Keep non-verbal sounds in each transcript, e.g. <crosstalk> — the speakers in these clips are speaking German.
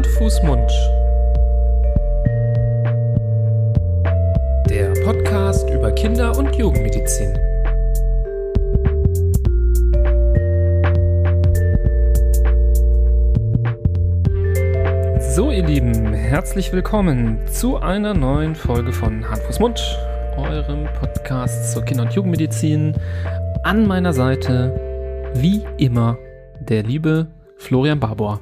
Hand, Fuß, Mund. Der Podcast über Kinder- und Jugendmedizin. So, ihr Lieben, herzlich willkommen zu einer neuen Folge von Hand, Fuß, Mund, eurem Podcast zur Kinder- und Jugendmedizin. An meiner Seite, wie immer, der liebe Florian Barbour.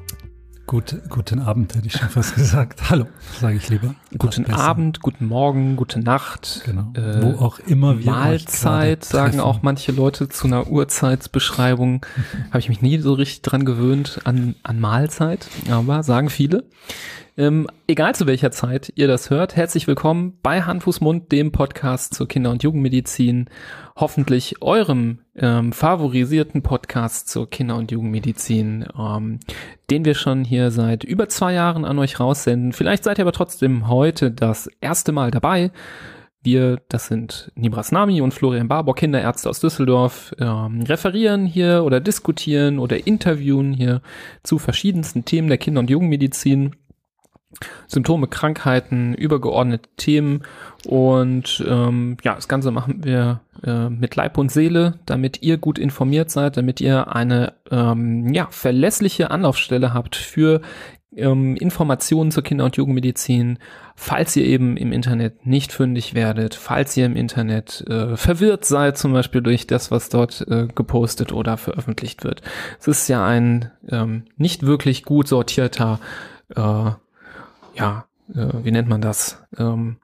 Gut, guten Abend, hätte ich schon fast <laughs> gesagt. Hallo, sage ich lieber. Guten Abend, guten Morgen, gute Nacht. Genau. Äh, Wo auch immer wir Mahlzeit sagen auch manche Leute zu einer Uhrzeitsbeschreibung. <laughs> Habe ich mich nie so richtig dran gewöhnt an, an Mahlzeit, aber sagen viele. Ähm, egal zu welcher Zeit ihr das hört, herzlich willkommen bei Hand, Fuß, Mund, dem Podcast zur Kinder- und Jugendmedizin. Hoffentlich eurem ähm, favorisierten Podcast zur Kinder- und Jugendmedizin, ähm, den wir schon hier seit über zwei Jahren an euch raussenden. Vielleicht seid ihr aber trotzdem heute das erste Mal dabei. Wir, das sind Nibras Nami und Florian Barbock, Kinderärzte aus Düsseldorf, ähm, referieren hier oder diskutieren oder interviewen hier zu verschiedensten Themen der Kinder- und Jugendmedizin. Symptome, Krankheiten, übergeordnete Themen und ähm, ja, das Ganze machen wir äh, mit Leib und Seele, damit ihr gut informiert seid, damit ihr eine ähm, ja, verlässliche Anlaufstelle habt für ähm, Informationen zur Kinder- und Jugendmedizin, falls ihr eben im Internet nicht fündig werdet, falls ihr im Internet äh, verwirrt seid, zum Beispiel durch das, was dort äh, gepostet oder veröffentlicht wird. Es ist ja ein ähm, nicht wirklich gut sortierter äh, ja, äh, wie nennt man das? Ähm,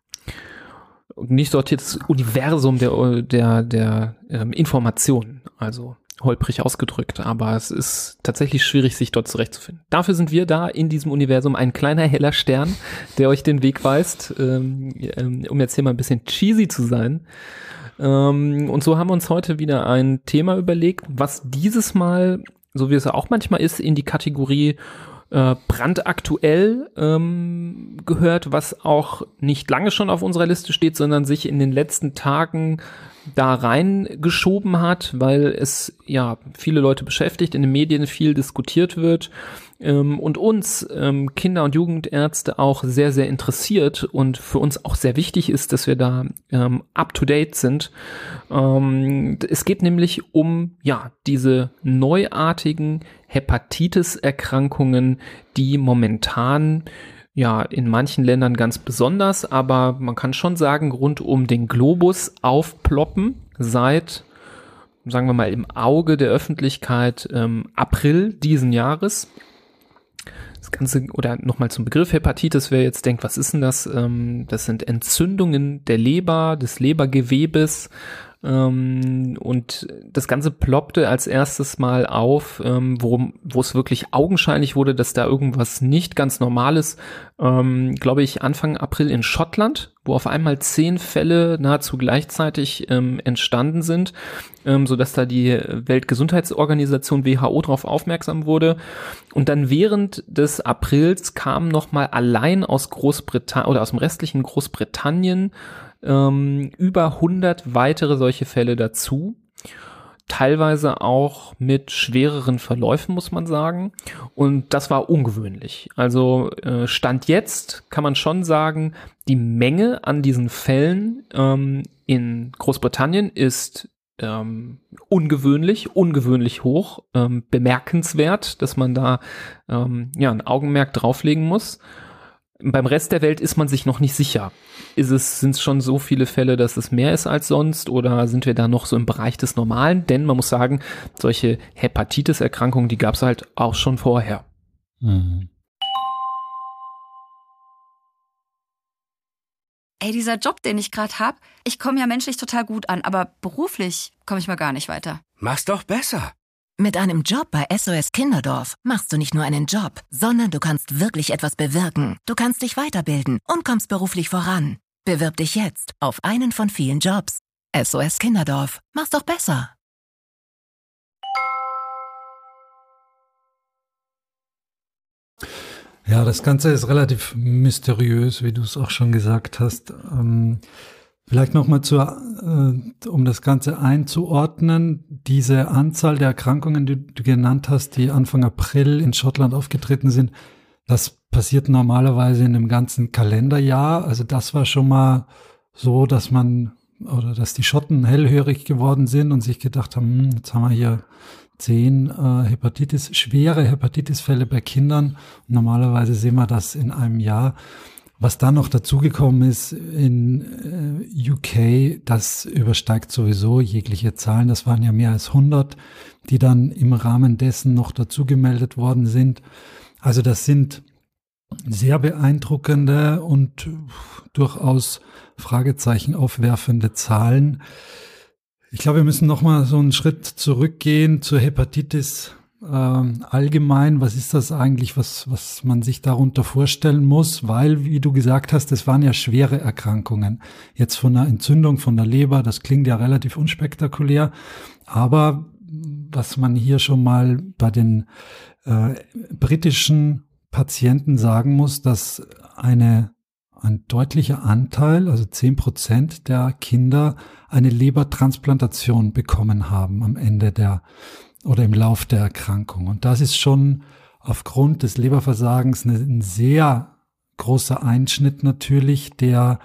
nicht sortiertes Universum der, der, der ähm, Informationen. Also holprig ausgedrückt, aber es ist tatsächlich schwierig, sich dort zurechtzufinden. Dafür sind wir da in diesem Universum ein kleiner heller Stern, der euch den Weg weist, ähm, ähm um jetzt hier mal ein bisschen cheesy zu sein. Ähm, und so haben wir uns heute wieder ein Thema überlegt, was dieses Mal, so wie es auch manchmal ist, in die Kategorie äh, brandaktuell ähm, gehört, was auch nicht lange schon auf unserer Liste steht, sondern sich in den letzten Tagen da reingeschoben hat, weil es ja viele Leute beschäftigt, in den Medien viel diskutiert wird ähm, und uns ähm, Kinder- und Jugendärzte auch sehr, sehr interessiert und für uns auch sehr wichtig ist, dass wir da ähm, up-to-date sind. Ähm, es geht nämlich um ja diese neuartigen Hepatitis-Erkrankungen, die momentan ja in manchen Ländern ganz besonders, aber man kann schon sagen, rund um den Globus aufploppen seit, sagen wir mal, im Auge der Öffentlichkeit ähm, April diesen Jahres. Das Ganze, oder nochmal zum Begriff Hepatitis, wer jetzt denkt, was ist denn das? Ähm, das sind Entzündungen der Leber, des Lebergewebes, ähm, und das Ganze ploppte als erstes mal auf, ähm, wo, es wirklich augenscheinlich wurde, dass da irgendwas nicht ganz Normales, ähm, glaube ich, Anfang April in Schottland, wo auf einmal zehn Fälle nahezu gleichzeitig ähm, entstanden sind, ähm, so dass da die Weltgesundheitsorganisation WHO darauf aufmerksam wurde. Und dann während des Aprils kam noch mal allein aus Großbritannien oder aus dem restlichen Großbritannien ähm, über 100 weitere solche Fälle dazu. Teilweise auch mit schwereren Verläufen, muss man sagen. Und das war ungewöhnlich. Also äh, Stand jetzt kann man schon sagen, die Menge an diesen Fällen ähm, in Großbritannien ist ähm, ungewöhnlich, ungewöhnlich hoch, ähm, bemerkenswert, dass man da ähm, ja ein Augenmerk drauflegen muss. Beim Rest der Welt ist man sich noch nicht sicher. Ist es, sind es schon so viele Fälle, dass es mehr ist als sonst oder sind wir da noch so im Bereich des Normalen? Denn man muss sagen, solche Hepatitis-Erkrankungen, die gab es halt auch schon vorher. Mhm. Ey, dieser Job, den ich gerade hab, ich komme ja menschlich total gut an, aber beruflich komme ich mal gar nicht weiter. Mach's doch besser. Mit einem Job bei SOS Kinderdorf machst du nicht nur einen Job, sondern du kannst wirklich etwas bewirken. Du kannst dich weiterbilden und kommst beruflich voran. Bewirb dich jetzt auf einen von vielen Jobs. SOS Kinderdorf. Mach's doch besser. Ja, das Ganze ist relativ mysteriös, wie du es auch schon gesagt hast. Ähm, Vielleicht nochmal zu, äh, um das Ganze einzuordnen, diese Anzahl der Erkrankungen, die du genannt hast, die Anfang April in Schottland aufgetreten sind, Das passiert normalerweise in einem ganzen Kalenderjahr. Also das war schon mal so, dass man oder dass die Schotten hellhörig geworden sind und sich gedacht haben, hm, jetzt haben wir hier zehn äh, Hepatitis, schwere Hepatitisfälle bei Kindern. Normalerweise sehen wir das in einem Jahr. Was dann noch dazugekommen ist in äh, UK, das übersteigt sowieso jegliche Zahlen. Das waren ja mehr als 100, die dann im Rahmen dessen noch dazu gemeldet worden sind. Also das sind sehr beeindruckende und durchaus Fragezeichen aufwerfende Zahlen. Ich glaube, wir müssen noch mal so einen Schritt zurückgehen zur Hepatitis ähm, allgemein. Was ist das eigentlich, was, was man sich darunter vorstellen muss? Weil, wie du gesagt hast, es waren ja schwere Erkrankungen. Jetzt von einer Entzündung von der Leber, das klingt ja relativ unspektakulär. Aber was man hier schon mal bei den äh, britischen Patienten sagen muss, dass eine ein deutlicher Anteil, also zehn Prozent der Kinder eine Lebertransplantation bekommen haben am Ende der oder im Lauf der Erkrankung. Und das ist schon aufgrund des Leberversagens ein sehr großer Einschnitt natürlich, der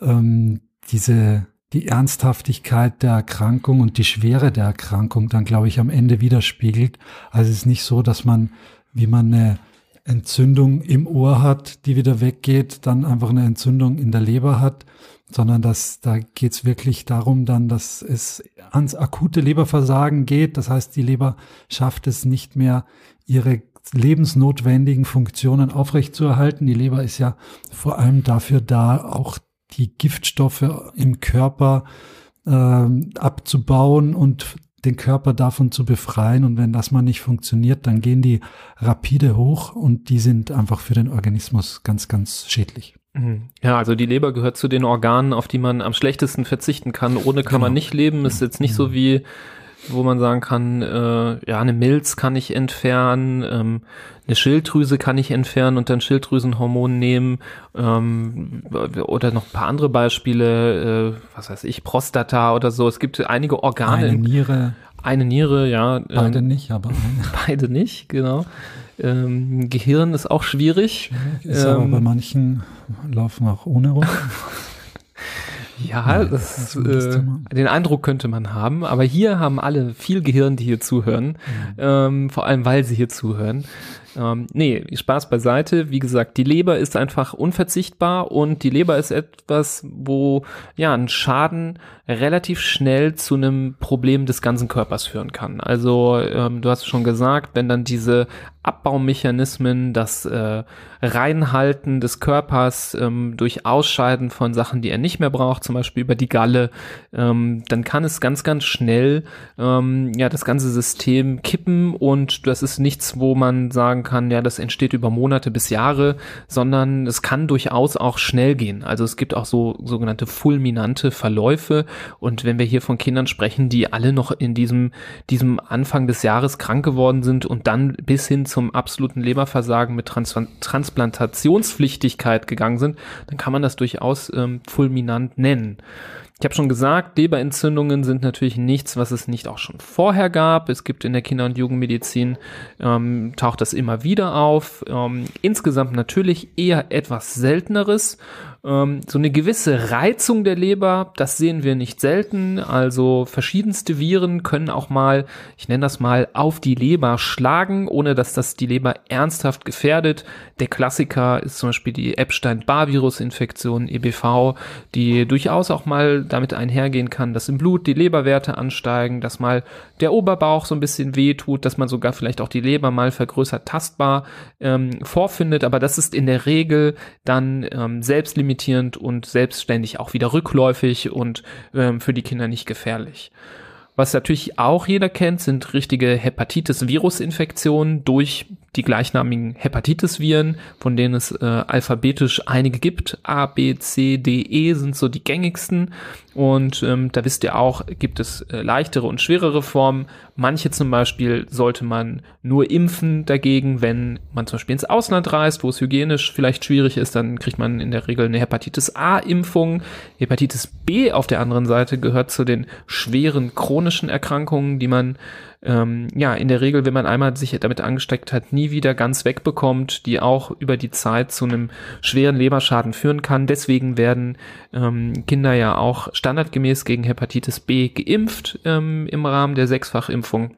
ähm, diese die Ernsthaftigkeit der Erkrankung und die Schwere der Erkrankung dann, glaube ich, am Ende widerspiegelt. Also es ist nicht so, dass man, wie man eine Entzündung im Ohr hat, die wieder weggeht, dann einfach eine Entzündung in der Leber hat, sondern dass da geht es wirklich darum dann, dass es ans akute Leberversagen geht. Das heißt, die Leber schafft es nicht mehr, ihre lebensnotwendigen Funktionen aufrechtzuerhalten. Die Leber ist ja vor allem dafür da, auch die Giftstoffe im Körper äh, abzubauen und den Körper davon zu befreien. Und wenn das mal nicht funktioniert, dann gehen die rapide hoch und die sind einfach für den Organismus ganz, ganz schädlich. Mhm. Ja, also die Leber gehört zu den Organen, auf die man am schlechtesten verzichten kann. Ohne kann genau. man nicht leben. Ist jetzt nicht so mhm. wie wo man sagen kann, äh, ja, eine Milz kann ich entfernen, ähm, eine Schilddrüse kann ich entfernen und dann Schilddrüsenhormon nehmen ähm, oder noch ein paar andere Beispiele, äh, was weiß ich, Prostata oder so. Es gibt einige Organe. Eine Niere. Eine Niere, ja. Beide ähm, nicht, aber. <laughs> Beide nicht, genau. Ähm, Gehirn ist auch schwierig. schwierig ist aber bei manchen laufen auch ohne rum. <laughs> Ja, Nein, das, äh, den Eindruck könnte man haben. Aber hier haben alle viel Gehirn, die hier zuhören. Mhm. Ähm, vor allem, weil sie hier zuhören. Ähm, nee, Spaß beiseite. Wie gesagt, die Leber ist einfach unverzichtbar und die Leber ist etwas, wo ja ein Schaden relativ schnell zu einem Problem des ganzen Körpers führen kann. Also ähm, du hast schon gesagt, wenn dann diese Abbaumechanismen, das äh, Reinhalten des Körpers ähm, durch Ausscheiden von Sachen, die er nicht mehr braucht, zum Beispiel über die Galle, ähm, dann kann es ganz, ganz schnell ähm, ja das ganze System kippen und das ist nichts, wo man sagen kann, ja, das entsteht über Monate bis Jahre, sondern es kann durchaus auch schnell gehen. Also es gibt auch so sogenannte fulminante Verläufe und wenn wir hier von Kindern sprechen, die alle noch in diesem diesem Anfang des Jahres krank geworden sind und dann bis hin zum absoluten Leberversagen mit Trans Transplantationspflichtigkeit gegangen sind, dann kann man das durchaus ähm, fulminant nennen. Ich habe schon gesagt, Leberentzündungen sind natürlich nichts, was es nicht auch schon vorher gab. Es gibt in der Kinder- und Jugendmedizin, ähm, taucht das immer wieder auf. Ähm, insgesamt natürlich eher etwas selteneres ähm, so eine gewisse Reizung der Leber, das sehen wir nicht selten. Also verschiedenste Viren können auch mal, ich nenne das mal, auf die Leber schlagen, ohne dass das die Leber ernsthaft gefährdet. Der Klassiker ist zum Beispiel die Epstein-Barr-Virus-Infektion, EBV, die durchaus auch mal damit einhergehen kann, dass im Blut die Leberwerte ansteigen, dass mal der Oberbauch so ein bisschen weh tut, dass man sogar vielleicht auch die Leber mal vergrößert tastbar ähm, vorfindet. Aber das ist in der Regel dann ähm, selbst limitiert limitierend und selbstständig auch wieder rückläufig und ähm, für die Kinder nicht gefährlich. Was natürlich auch jeder kennt, sind richtige Hepatitis-Virus-Infektionen durch die gleichnamigen Hepatitis-Viren, von denen es äh, alphabetisch einige gibt. A, B, C, D, E sind so die gängigsten. Und ähm, da wisst ihr auch, gibt es äh, leichtere und schwerere Formen. Manche zum Beispiel sollte man nur impfen dagegen, wenn man zum Beispiel ins Ausland reist, wo es hygienisch vielleicht schwierig ist, dann kriegt man in der Regel eine Hepatitis A-Impfung. Hepatitis B auf der anderen Seite gehört zu den schweren chronischen Erkrankungen, die man ähm, ja in der Regel, wenn man einmal sich damit angesteckt hat, nie wieder ganz wegbekommt, die auch über die Zeit zu einem schweren Leberschaden führen kann. Deswegen werden ähm, Kinder ja auch standardgemäß gegen Hepatitis B geimpft ähm, im Rahmen der Sechsfachimpfung.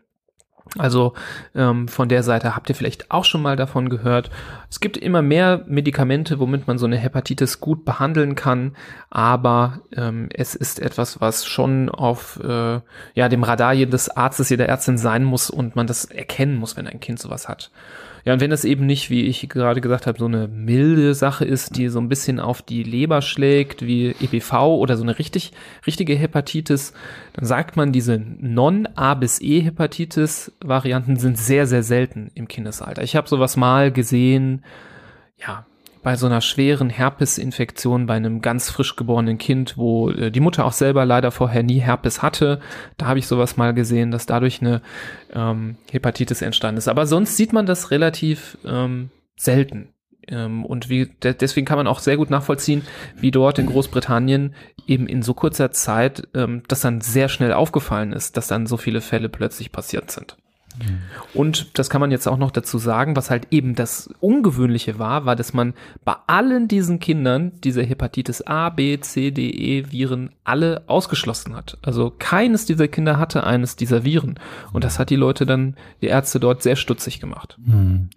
Also ähm, von der Seite habt ihr vielleicht auch schon mal davon gehört. Es gibt immer mehr Medikamente, womit man so eine Hepatitis gut behandeln kann, aber ähm, es ist etwas, was schon auf äh, ja dem Radar jedes Arztes, jeder Ärztin sein muss und man das erkennen muss, wenn ein Kind sowas hat. Ja, und wenn das eben nicht, wie ich gerade gesagt habe, so eine milde Sache ist, die so ein bisschen auf die Leber schlägt, wie EPV oder so eine richtig, richtige Hepatitis, dann sagt man, diese Non-A bis E-Hepatitis-Varianten sind sehr, sehr selten im Kindesalter. Ich habe sowas mal gesehen, ja, bei so einer schweren Herpesinfektion bei einem ganz frisch geborenen Kind, wo äh, die Mutter auch selber leider vorher nie Herpes hatte. Da habe ich sowas mal gesehen, dass dadurch eine ähm, Hepatitis entstanden ist. Aber sonst sieht man das relativ ähm, selten. Ähm, und wie, de deswegen kann man auch sehr gut nachvollziehen, wie dort in Großbritannien eben in so kurzer Zeit ähm, das dann sehr schnell aufgefallen ist, dass dann so viele Fälle plötzlich passiert sind. Und das kann man jetzt auch noch dazu sagen, was halt eben das Ungewöhnliche war, war, dass man bei allen diesen Kindern diese Hepatitis A, B, C, D, E Viren alle ausgeschlossen hat. Also keines dieser Kinder hatte eines dieser Viren. Und das hat die Leute dann, die Ärzte dort sehr stutzig gemacht. Hm.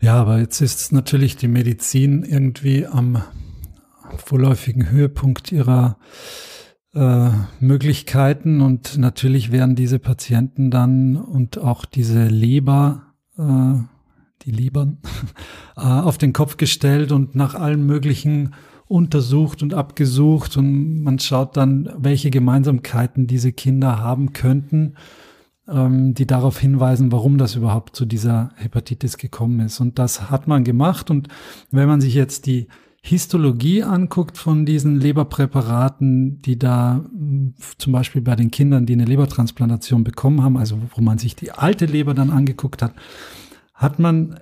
Ja, aber jetzt ist natürlich die Medizin irgendwie am vorläufigen Höhepunkt ihrer äh, Möglichkeiten und natürlich werden diese Patienten dann und auch diese Leber, äh, die Lebern, <laughs> äh, auf den Kopf gestellt und nach allen möglichen untersucht und abgesucht und man schaut dann, welche Gemeinsamkeiten diese Kinder haben könnten, ähm, die darauf hinweisen, warum das überhaupt zu dieser Hepatitis gekommen ist. Und das hat man gemacht und wenn man sich jetzt die Histologie anguckt von diesen Leberpräparaten, die da zum Beispiel bei den Kindern, die eine Lebertransplantation bekommen haben, also wo man sich die alte Leber dann angeguckt hat, hat man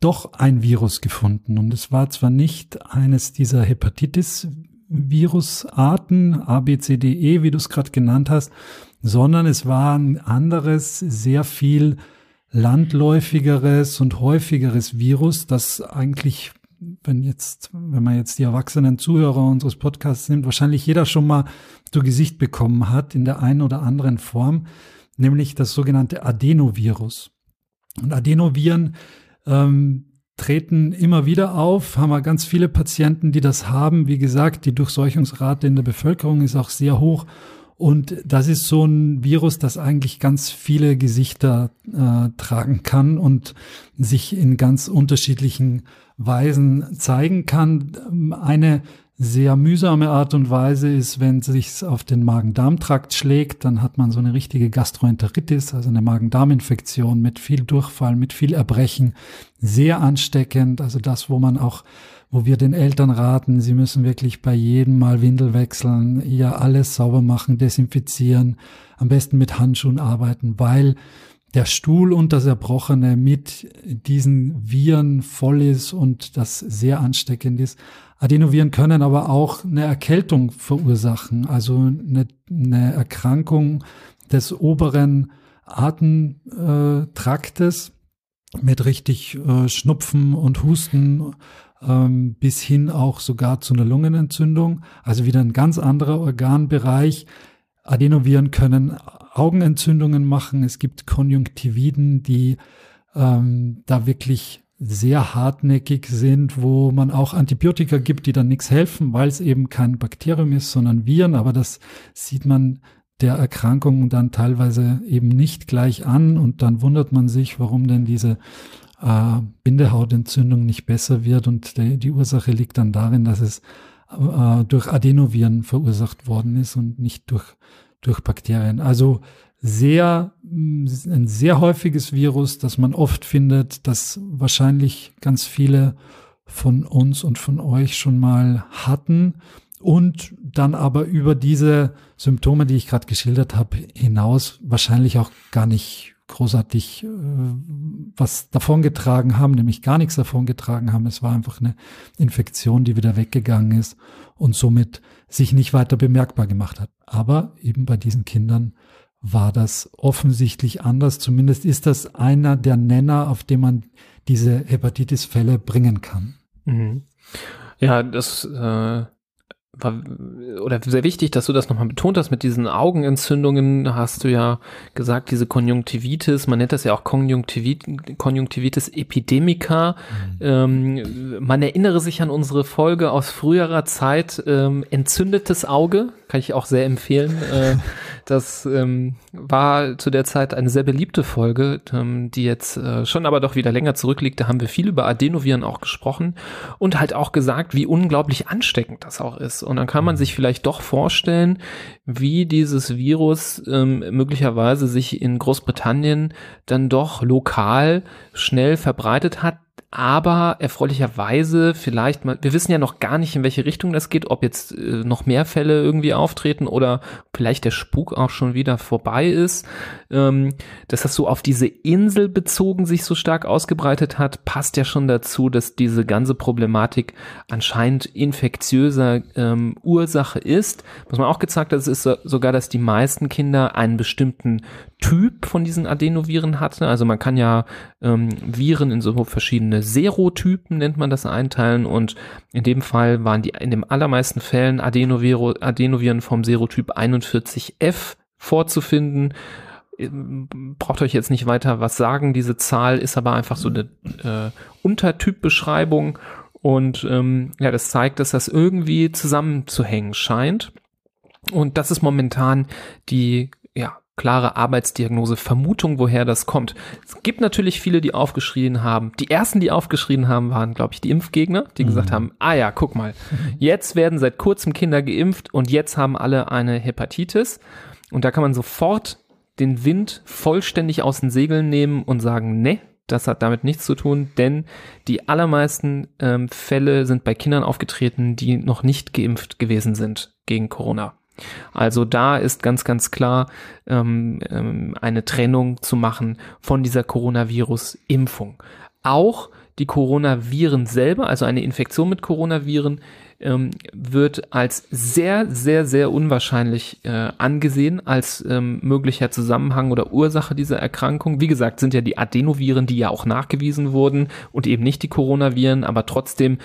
doch ein Virus gefunden. Und es war zwar nicht eines dieser Hepatitis-Virusarten, A, B, C, D, E, wie du es gerade genannt hast, sondern es war ein anderes, sehr viel landläufigeres und häufigeres Virus, das eigentlich wenn jetzt, wenn man jetzt die erwachsenen Zuhörer unseres Podcasts nimmt, wahrscheinlich jeder schon mal zu Gesicht bekommen hat in der einen oder anderen Form, nämlich das sogenannte Adenovirus. Und Adenoviren ähm, treten immer wieder auf, haben wir ganz viele Patienten, die das haben. Wie gesagt, die Durchseuchungsrate in der Bevölkerung ist auch sehr hoch. Und das ist so ein Virus, das eigentlich ganz viele Gesichter äh, tragen kann und sich in ganz unterschiedlichen Weisen zeigen kann. Eine sehr mühsame Art und Weise ist, wenn es sich auf den Magen-Darm-Trakt schlägt, dann hat man so eine richtige Gastroenteritis, also eine Magen-Darm-Infektion mit viel Durchfall, mit viel Erbrechen, sehr ansteckend, also das, wo man auch wo wir den Eltern raten, sie müssen wirklich bei jedem Mal Windel wechseln, ja alles sauber machen, desinfizieren, am besten mit Handschuhen arbeiten, weil der Stuhl und das Erbrochene mit diesen Viren voll ist und das sehr ansteckend ist. Adenoviren können aber auch eine Erkältung verursachen, also eine, eine Erkrankung des oberen Atemtraktes mit richtig äh, Schnupfen und Husten ähm, bis hin auch sogar zu einer Lungenentzündung, also wieder ein ganz anderer Organbereich. Adenoviren können Augenentzündungen machen. Es gibt Konjunktividen, die ähm, da wirklich sehr hartnäckig sind, wo man auch Antibiotika gibt, die dann nichts helfen, weil es eben kein Bakterium ist, sondern Viren. Aber das sieht man der Erkrankung dann teilweise eben nicht gleich an und dann wundert man sich, warum denn diese äh, Bindehautentzündung nicht besser wird und die, die Ursache liegt dann darin, dass es äh, durch Adenoviren verursacht worden ist und nicht durch, durch Bakterien. Also sehr, mm, ein sehr häufiges Virus, das man oft findet, das wahrscheinlich ganz viele von uns und von euch schon mal hatten und dann aber über diese Symptome, die ich gerade geschildert habe, hinaus wahrscheinlich auch gar nicht großartig äh, was davongetragen haben, nämlich gar nichts davongetragen haben. Es war einfach eine Infektion, die wieder weggegangen ist und somit sich nicht weiter bemerkbar gemacht hat. Aber eben bei diesen Kindern war das offensichtlich anders. Zumindest ist das einer der Nenner, auf dem man diese Hepatitis-Fälle bringen kann. Mhm. Ja, das äh, war oder sehr wichtig, dass du das nochmal betont hast mit diesen Augenentzündungen, hast du ja gesagt, diese Konjunktivitis, man nennt das ja auch Konjunktivit, Konjunktivitis epidemica. Mhm. Ähm, man erinnere sich an unsere Folge aus früherer Zeit, ähm, entzündetes Auge, kann ich auch sehr empfehlen. Äh, <laughs> das ähm, war zu der Zeit eine sehr beliebte Folge, ähm, die jetzt äh, schon aber doch wieder länger zurückliegt. Da haben wir viel über Adenoviren auch gesprochen und halt auch gesagt, wie unglaublich ansteckend das auch ist. Und dann kann man sich vielleicht doch vorstellen, wie dieses Virus ähm, möglicherweise sich in Großbritannien dann doch lokal schnell verbreitet hat, aber erfreulicherweise vielleicht mal, wir wissen ja noch gar nicht, in welche Richtung das geht, ob jetzt äh, noch mehr Fälle irgendwie auftreten oder vielleicht der Spuk auch schon wieder vorbei ist. Ähm, dass das so auf diese Insel bezogen sich so stark ausgebreitet hat, passt ja schon dazu, dass diese ganze Problematik anscheinend infektiöser ähm, Ursache ist. Was man auch gezeigt hat, ist sogar, dass die meisten Kinder einen bestimmten Typ von diesen Adenoviren hatten. Also man kann ja ähm, Viren in so verschiedene Serotypen, nennt man das, einteilen und in dem Fall waren die in den allermeisten Fällen Adenoviro, Adenoviren vom Serotyp 41F vorzufinden. Ähm, braucht euch jetzt nicht weiter was sagen, diese Zahl ist aber einfach so eine äh, Untertypbeschreibung und ähm, ja, das zeigt, dass das irgendwie zusammenzuhängen scheint. Und das ist momentan die ja, klare Arbeitsdiagnose, Vermutung, woher das kommt. Es gibt natürlich viele, die aufgeschrien haben. Die ersten, die aufgeschrien haben, waren, glaube ich, die Impfgegner, die mhm. gesagt haben, ah ja, guck mal, jetzt werden seit kurzem Kinder geimpft und jetzt haben alle eine Hepatitis. Und da kann man sofort den Wind vollständig aus den Segeln nehmen und sagen, ne, das hat damit nichts zu tun, denn die allermeisten ähm, Fälle sind bei Kindern aufgetreten, die noch nicht geimpft gewesen sind gegen Corona. Also da ist ganz, ganz klar ähm, ähm, eine Trennung zu machen von dieser Coronavirus-Impfung. Auch die Coronaviren selber, also eine Infektion mit Coronaviren, ähm, wird als sehr, sehr, sehr unwahrscheinlich äh, angesehen als ähm, möglicher Zusammenhang oder Ursache dieser Erkrankung. Wie gesagt, sind ja die Adenoviren, die ja auch nachgewiesen wurden und eben nicht die Coronaviren, aber trotzdem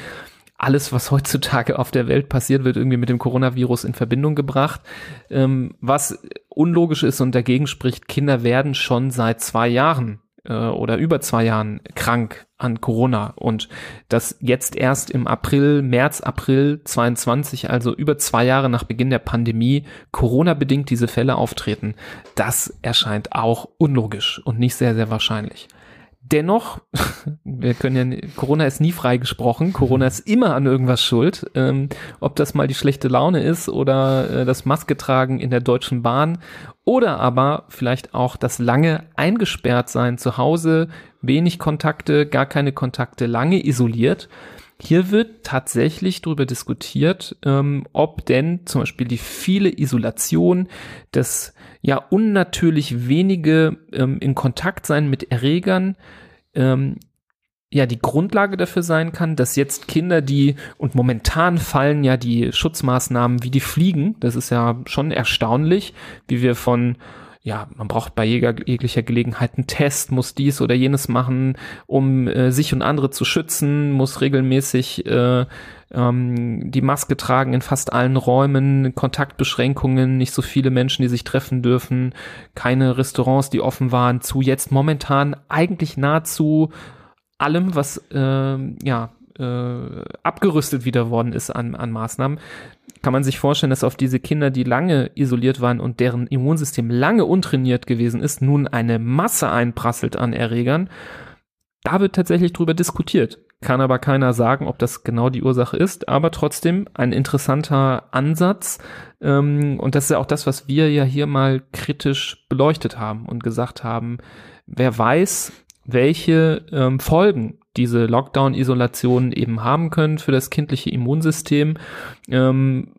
alles, was heutzutage auf der Welt passiert, wird irgendwie mit dem Coronavirus in Verbindung gebracht. Ähm, was unlogisch ist und dagegen spricht, Kinder werden schon seit zwei Jahren äh, oder über zwei Jahren krank an Corona und das jetzt erst im April, März, April 22, also über zwei Jahre nach Beginn der Pandemie, Corona-bedingt diese Fälle auftreten, das erscheint auch unlogisch und nicht sehr, sehr wahrscheinlich. Dennoch, <laughs> wir können ja, Corona ist nie freigesprochen. Corona ist immer an irgendwas schuld. Ähm, ob das mal die schlechte Laune ist oder äh, das Maske tragen in der Deutschen Bahn oder aber vielleicht auch das lange eingesperrt sein zu Hause, wenig Kontakte, gar keine Kontakte, lange isoliert. Hier wird tatsächlich darüber diskutiert, ähm, ob denn zum Beispiel die viele Isolation, das ja unnatürlich wenige ähm, in Kontakt sein mit Erregern, ähm, ja die Grundlage dafür sein kann, dass jetzt Kinder, die und momentan fallen ja die Schutzmaßnahmen wie die Fliegen, das ist ja schon erstaunlich, wie wir von ja, man braucht bei jeglicher Gelegenheit einen Test, muss dies oder jenes machen, um äh, sich und andere zu schützen, muss regelmäßig äh, ähm, die Maske tragen in fast allen Räumen, Kontaktbeschränkungen, nicht so viele Menschen, die sich treffen dürfen, keine Restaurants, die offen waren, zu jetzt momentan eigentlich nahezu allem, was äh, ja äh, abgerüstet wieder worden ist an, an Maßnahmen, kann man sich vorstellen, dass auf diese Kinder, die lange isoliert waren und deren Immunsystem lange untrainiert gewesen ist, nun eine Masse einprasselt an Erregern. Da wird tatsächlich drüber diskutiert. Kann aber keiner sagen, ob das genau die Ursache ist, aber trotzdem ein interessanter Ansatz. Ähm, und das ist ja auch das, was wir ja hier mal kritisch beleuchtet haben und gesagt haben, wer weiß, welche ähm, Folgen diese Lockdown-Isolationen eben haben können für das kindliche Immunsystem. Ähm,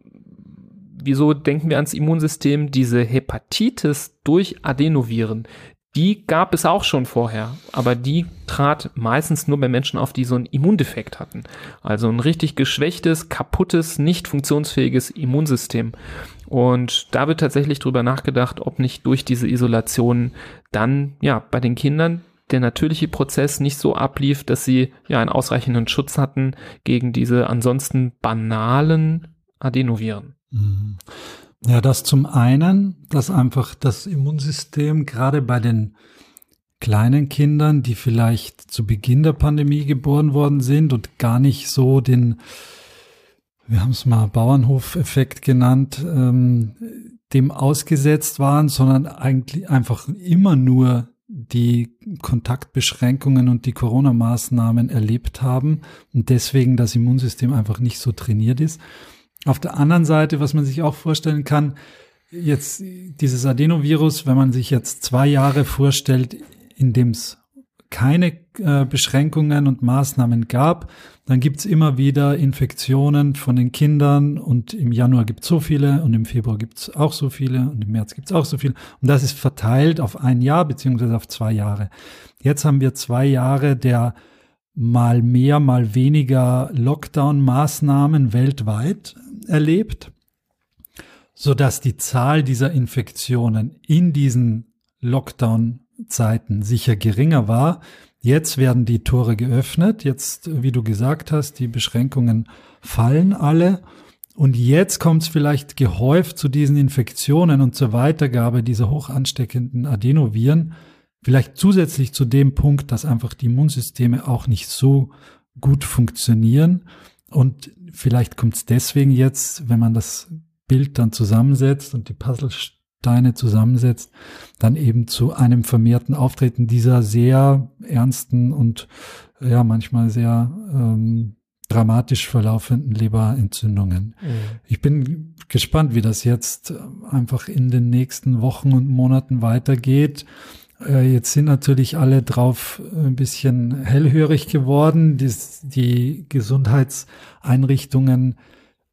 wieso denken wir ans Immunsystem? Diese Hepatitis durch Adenoviren, die gab es auch schon vorher, aber die trat meistens nur bei Menschen auf, die so einen Immundefekt hatten. Also ein richtig geschwächtes, kaputtes, nicht funktionsfähiges Immunsystem. Und da wird tatsächlich drüber nachgedacht, ob nicht durch diese Isolation dann, ja, bei den Kindern der natürliche Prozess nicht so ablief, dass sie ja einen ausreichenden Schutz hatten gegen diese ansonsten banalen Adenoviren. Mhm. Ja, das zum einen, dass einfach das Immunsystem gerade bei den kleinen Kindern, die vielleicht zu Beginn der Pandemie geboren worden sind und gar nicht so den, wir haben es mal Bauernhof-Effekt genannt, ähm, dem ausgesetzt waren, sondern eigentlich einfach immer nur die Kontaktbeschränkungen und die Corona-Maßnahmen erlebt haben und deswegen das Immunsystem einfach nicht so trainiert ist. Auf der anderen Seite, was man sich auch vorstellen kann, jetzt dieses Adenovirus, wenn man sich jetzt zwei Jahre vorstellt, in dem es keine äh, Beschränkungen und Maßnahmen gab, dann gibt's immer wieder Infektionen von den Kindern und im Januar gibt's so viele und im Februar gibt's auch so viele und im März gibt's auch so viele. Und das ist verteilt auf ein Jahr beziehungsweise auf zwei Jahre. Jetzt haben wir zwei Jahre der mal mehr, mal weniger Lockdown-Maßnahmen weltweit erlebt, so dass die Zahl dieser Infektionen in diesen Lockdown-Zeiten sicher geringer war. Jetzt werden die Tore geöffnet. Jetzt, wie du gesagt hast, die Beschränkungen fallen alle. Und jetzt kommt es vielleicht gehäuft zu diesen Infektionen und zur Weitergabe dieser hoch ansteckenden Adenoviren. Vielleicht zusätzlich zu dem Punkt, dass einfach die Immunsysteme auch nicht so gut funktionieren. Und vielleicht kommt es deswegen jetzt, wenn man das Bild dann zusammensetzt und die Puzzlesteine zusammensetzt, dann eben zu einem vermehrten Auftreten dieser sehr ernsten und ja manchmal sehr ähm, dramatisch verlaufenden Leberentzündungen. Mhm. Ich bin gespannt, wie das jetzt einfach in den nächsten Wochen und Monaten weitergeht. Äh, jetzt sind natürlich alle drauf ein bisschen hellhörig geworden. Die, die Gesundheitseinrichtungen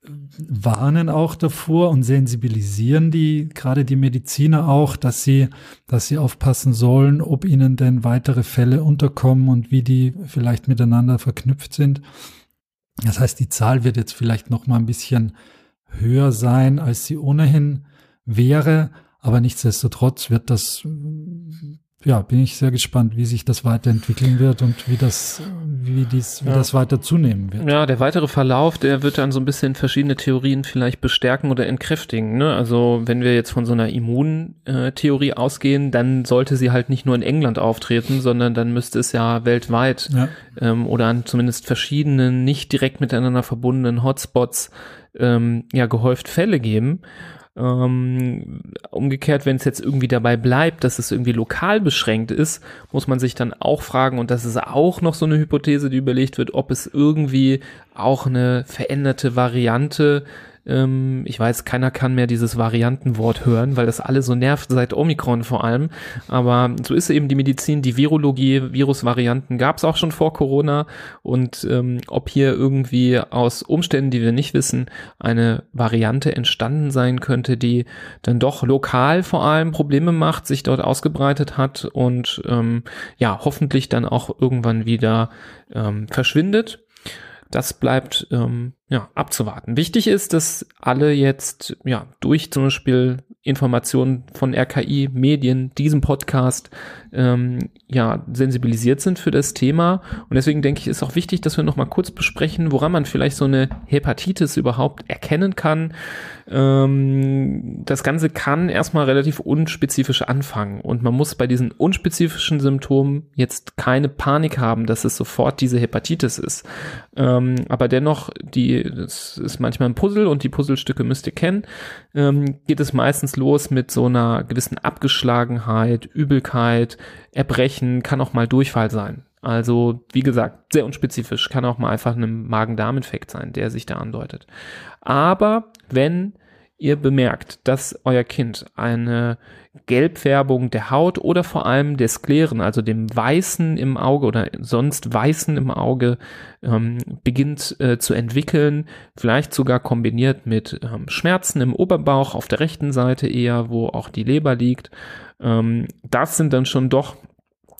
warnen auch davor und sensibilisieren die, gerade die Mediziner auch, dass sie, dass sie aufpassen sollen, ob ihnen denn weitere Fälle unterkommen und wie die vielleicht miteinander verknüpft sind. Das heißt, die Zahl wird jetzt vielleicht noch mal ein bisschen höher sein, als sie ohnehin wäre. Aber nichtsdestotrotz wird das, ja, bin ich sehr gespannt, wie sich das weiterentwickeln wird und wie das, wie dies, wie ja. das weiter zunehmen wird. Ja, der weitere Verlauf, der wird dann so ein bisschen verschiedene Theorien vielleicht bestärken oder entkräftigen. Ne? Also wenn wir jetzt von so einer Immuntheorie ausgehen, dann sollte sie halt nicht nur in England auftreten, sondern dann müsste es ja weltweit ja. Ähm, oder an zumindest verschiedenen, nicht direkt miteinander verbundenen Hotspots ähm, ja gehäuft Fälle geben. Ähm, umgekehrt, wenn es jetzt irgendwie dabei bleibt, dass es irgendwie lokal beschränkt ist, muss man sich dann auch fragen, und das ist auch noch so eine Hypothese, die überlegt wird, ob es irgendwie auch eine veränderte Variante ähm, ich weiß, keiner kann mehr dieses Variantenwort hören, weil das alle so nervt, seit Omikron vor allem. Aber so ist eben die Medizin, die Virologie, Virusvarianten gab es auch schon vor Corona. Und ähm, ob hier irgendwie aus Umständen, die wir nicht wissen, eine Variante entstanden sein könnte, die dann doch lokal vor allem Probleme macht, sich dort ausgebreitet hat und ähm, ja, hoffentlich dann auch irgendwann wieder ähm, verschwindet. Das bleibt ähm, ja, abzuwarten. Wichtig ist, dass alle jetzt ja durch zum Beispiel Informationen von RKI, Medien, diesem Podcast ähm, ja sensibilisiert sind für das Thema. Und deswegen denke ich, ist auch wichtig, dass wir noch mal kurz besprechen, woran man vielleicht so eine Hepatitis überhaupt erkennen kann. Ähm, das Ganze kann erstmal relativ unspezifisch anfangen und man muss bei diesen unspezifischen Symptomen jetzt keine Panik haben, dass es sofort diese Hepatitis ist. Ähm, aber dennoch, die, das ist manchmal ein Puzzle und die Puzzlestücke müsst ihr kennen, ähm, geht es meistens los mit so einer gewissen Abgeschlagenheit, Übelkeit, Erbrechen, kann auch mal Durchfall sein. Also, wie gesagt, sehr unspezifisch, kann auch mal einfach ein Magen-Darm-Infekt sein, der sich da andeutet. Aber wenn ihr bemerkt, dass euer Kind eine Gelbfärbung der Haut oder vor allem der Skleren, also dem Weißen im Auge oder sonst Weißen im Auge ähm, beginnt äh, zu entwickeln, vielleicht sogar kombiniert mit ähm, Schmerzen im Oberbauch auf der rechten Seite eher, wo auch die Leber liegt. Ähm, das sind dann schon doch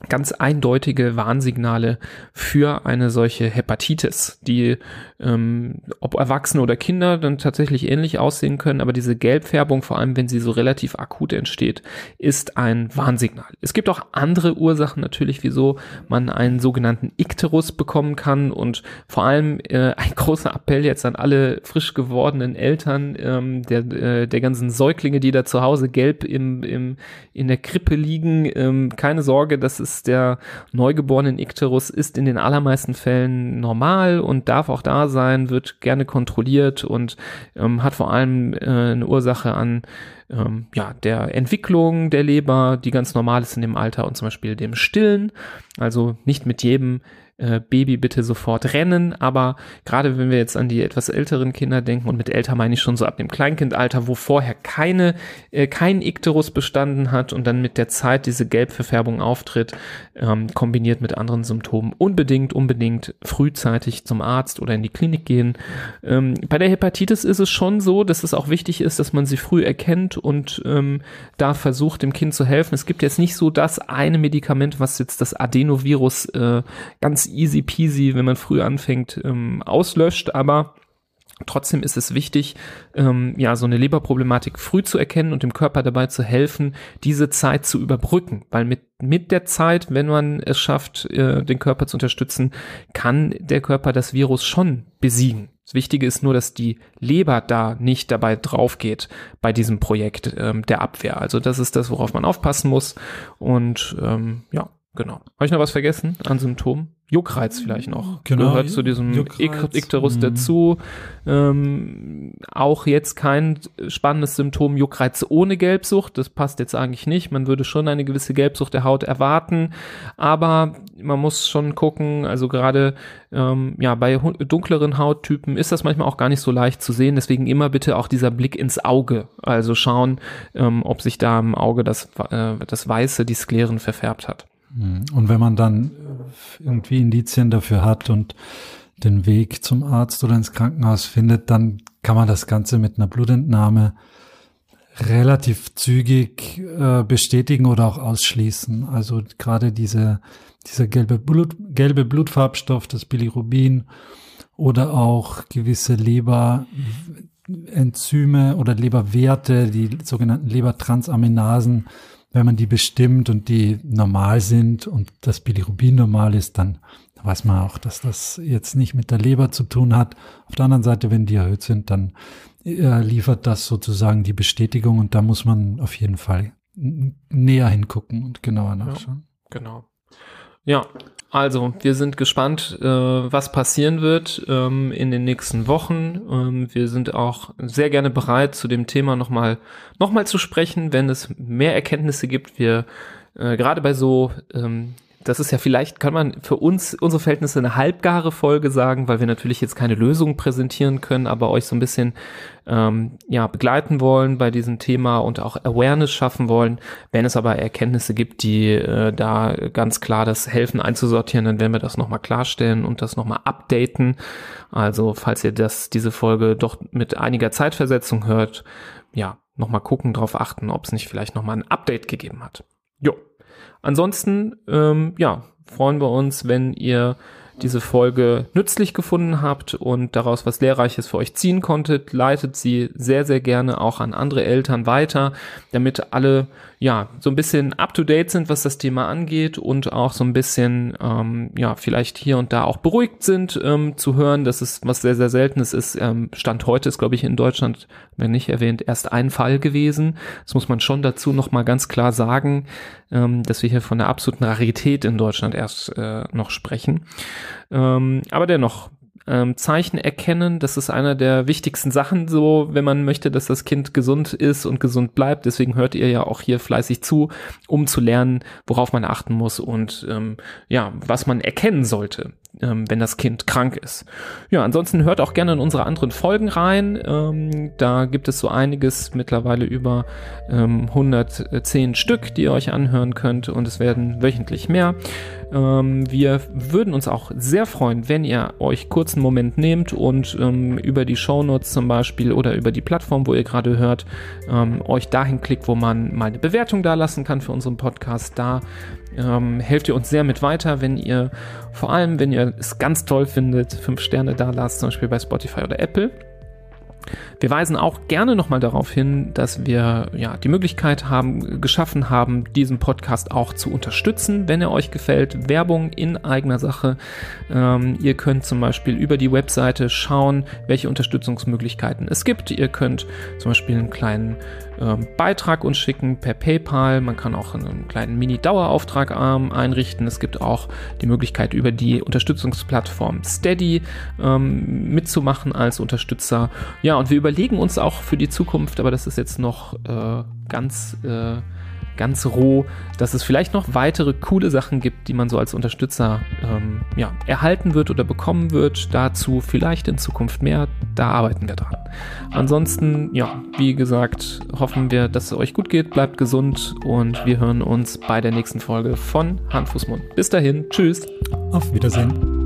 ganz eindeutige Warnsignale für eine solche Hepatitis, die ähm, ob Erwachsene oder Kinder dann tatsächlich ähnlich aussehen können, aber diese Gelbfärbung, vor allem wenn sie so relativ akut entsteht, ist ein Warnsignal. Es gibt auch andere Ursachen natürlich, wieso man einen sogenannten Ikterus bekommen kann und vor allem äh, ein großer Appell jetzt an alle frisch gewordenen Eltern ähm, der, äh, der ganzen Säuglinge, die da zu Hause gelb im, im, in der Krippe liegen, ähm, keine Sorge, das ist der neugeborenen Ikterus ist in den allermeisten Fällen normal und darf auch da sein, wird gerne kontrolliert und ähm, hat vor allem äh, eine Ursache an ähm, ja, der Entwicklung der Leber, die ganz normal ist in dem Alter und zum Beispiel dem Stillen. Also nicht mit jedem äh, Baby bitte sofort rennen, aber gerade wenn wir jetzt an die etwas älteren Kinder denken und mit älter meine ich schon so ab dem Kleinkindalter, wo vorher keine, äh, kein Ikterus bestanden hat und dann mit der Zeit diese Gelbverfärbung auftritt, ähm, kombiniert mit anderen Symptomen, unbedingt, unbedingt frühzeitig zum Arzt oder in die Klinik gehen. Ähm, bei der Hepatitis ist es schon so, dass es auch wichtig ist, dass man sie früh erkennt und ähm, da versucht, dem Kind zu helfen. Es gibt jetzt nicht so das eine Medikament, was jetzt das Adenovirus äh, ganz easy peasy, wenn man früh anfängt, ähm, auslöscht, aber Trotzdem ist es wichtig, ähm, ja, so eine Leberproblematik früh zu erkennen und dem Körper dabei zu helfen, diese Zeit zu überbrücken. Weil mit, mit der Zeit, wenn man es schafft, äh, den Körper zu unterstützen, kann der Körper das Virus schon besiegen. Das Wichtige ist nur, dass die Leber da nicht dabei drauf geht bei diesem Projekt ähm, der Abwehr. Also das ist das, worauf man aufpassen muss. Und ähm, ja, genau. Habe ich noch was vergessen an Symptomen? Juckreiz vielleicht noch. Genau, Gehört zu diesem Ikterus mhm. dazu. Ähm, auch jetzt kein spannendes Symptom Juckreiz ohne Gelbsucht. Das passt jetzt eigentlich nicht. Man würde schon eine gewisse Gelbsucht der Haut erwarten. Aber man muss schon gucken, also gerade ähm, ja, bei dunkleren Hauttypen ist das manchmal auch gar nicht so leicht zu sehen. Deswegen immer bitte auch dieser Blick ins Auge. Also schauen, ähm, ob sich da im Auge das, äh, das Weiße, die Skleren verfärbt hat. Mhm. Und wenn man dann irgendwie Indizien dafür hat und den Weg zum Arzt oder ins Krankenhaus findet, dann kann man das Ganze mit einer Blutentnahme relativ zügig äh, bestätigen oder auch ausschließen. Also gerade diese, dieser gelbe, Blut, gelbe Blutfarbstoff, das Bilirubin oder auch gewisse Leberenzyme oder Leberwerte, die sogenannten Lebertransaminasen, wenn man die bestimmt und die normal sind und das Bilirubin normal ist, dann weiß man auch, dass das jetzt nicht mit der Leber zu tun hat. Auf der anderen Seite, wenn die erhöht sind, dann äh, liefert das sozusagen die Bestätigung und da muss man auf jeden Fall näher hingucken und genauer nachschauen. Ja, genau. Ja, also wir sind gespannt, äh, was passieren wird ähm, in den nächsten Wochen. Ähm, wir sind auch sehr gerne bereit, zu dem Thema nochmal noch mal zu sprechen, wenn es mehr Erkenntnisse gibt. Wir äh, gerade bei so ähm, das ist ja vielleicht, kann man für uns, unsere Verhältnisse eine halbgare Folge sagen, weil wir natürlich jetzt keine Lösung präsentieren können, aber euch so ein bisschen ähm, ja, begleiten wollen bei diesem Thema und auch Awareness schaffen wollen. Wenn es aber Erkenntnisse gibt, die äh, da ganz klar das helfen einzusortieren, dann werden wir das nochmal klarstellen und das nochmal updaten. Also falls ihr das, diese Folge doch mit einiger Zeitversetzung hört, ja, nochmal gucken, drauf achten, ob es nicht vielleicht nochmal ein Update gegeben hat. Jo. Ansonsten, ähm, ja, freuen wir uns, wenn ihr diese Folge nützlich gefunden habt und daraus was Lehrreiches für euch ziehen konntet, leitet sie sehr, sehr gerne auch an andere Eltern weiter, damit alle ja so ein bisschen up to date sind, was das Thema angeht und auch so ein bisschen ähm, ja vielleicht hier und da auch beruhigt sind ähm, zu hören, dass es was sehr, sehr seltenes ist. Ähm, Stand heute ist, glaube ich, in Deutschland, wenn nicht erwähnt, erst ein Fall gewesen. Das muss man schon dazu nochmal ganz klar sagen, ähm, dass wir hier von der absoluten Rarität in Deutschland erst äh, noch sprechen. Ähm, aber dennoch, ähm, Zeichen erkennen, das ist einer der wichtigsten Sachen so, wenn man möchte, dass das Kind gesund ist und gesund bleibt. Deswegen hört ihr ja auch hier fleißig zu, um zu lernen, worauf man achten muss und ähm, ja, was man erkennen sollte. Ähm, wenn das Kind krank ist. Ja, ansonsten hört auch gerne in unsere anderen Folgen rein. Ähm, da gibt es so einiges, mittlerweile über ähm, 110 Stück, die ihr euch anhören könnt und es werden wöchentlich mehr. Ähm, wir würden uns auch sehr freuen, wenn ihr euch kurzen Moment nehmt und ähm, über die Shownotes zum Beispiel oder über die Plattform, wo ihr gerade hört, ähm, euch dahin klickt, wo man mal eine Bewertung da lassen kann für unseren Podcast. Da ähm, helft ihr uns sehr mit weiter, wenn ihr, vor allem wenn ihr es ganz toll findet, fünf Sterne da lasst, zum Beispiel bei Spotify oder Apple. Wir weisen auch gerne nochmal darauf hin, dass wir ja die Möglichkeit haben, geschaffen haben, diesen Podcast auch zu unterstützen, wenn er euch gefällt. Werbung in eigener Sache. Ähm, ihr könnt zum Beispiel über die Webseite schauen, welche Unterstützungsmöglichkeiten es gibt. Ihr könnt zum Beispiel einen kleinen ähm, Beitrag uns schicken per PayPal. Man kann auch einen kleinen Mini-Dauerauftrag ähm, einrichten. Es gibt auch die Möglichkeit, über die Unterstützungsplattform Steady ähm, mitzumachen als Unterstützer. Ja, und wir überlegen uns auch für die Zukunft, aber das ist jetzt noch äh, ganz äh, ganz roh, dass es vielleicht noch weitere coole Sachen gibt, die man so als Unterstützer ähm, ja, erhalten wird oder bekommen wird. Dazu vielleicht in Zukunft mehr. Da arbeiten wir dran. Ansonsten, ja, wie gesagt, hoffen wir, dass es euch gut geht. Bleibt gesund und wir hören uns bei der nächsten Folge von Hand, Fuß, Mund. Bis dahin, tschüss. Auf Wiedersehen.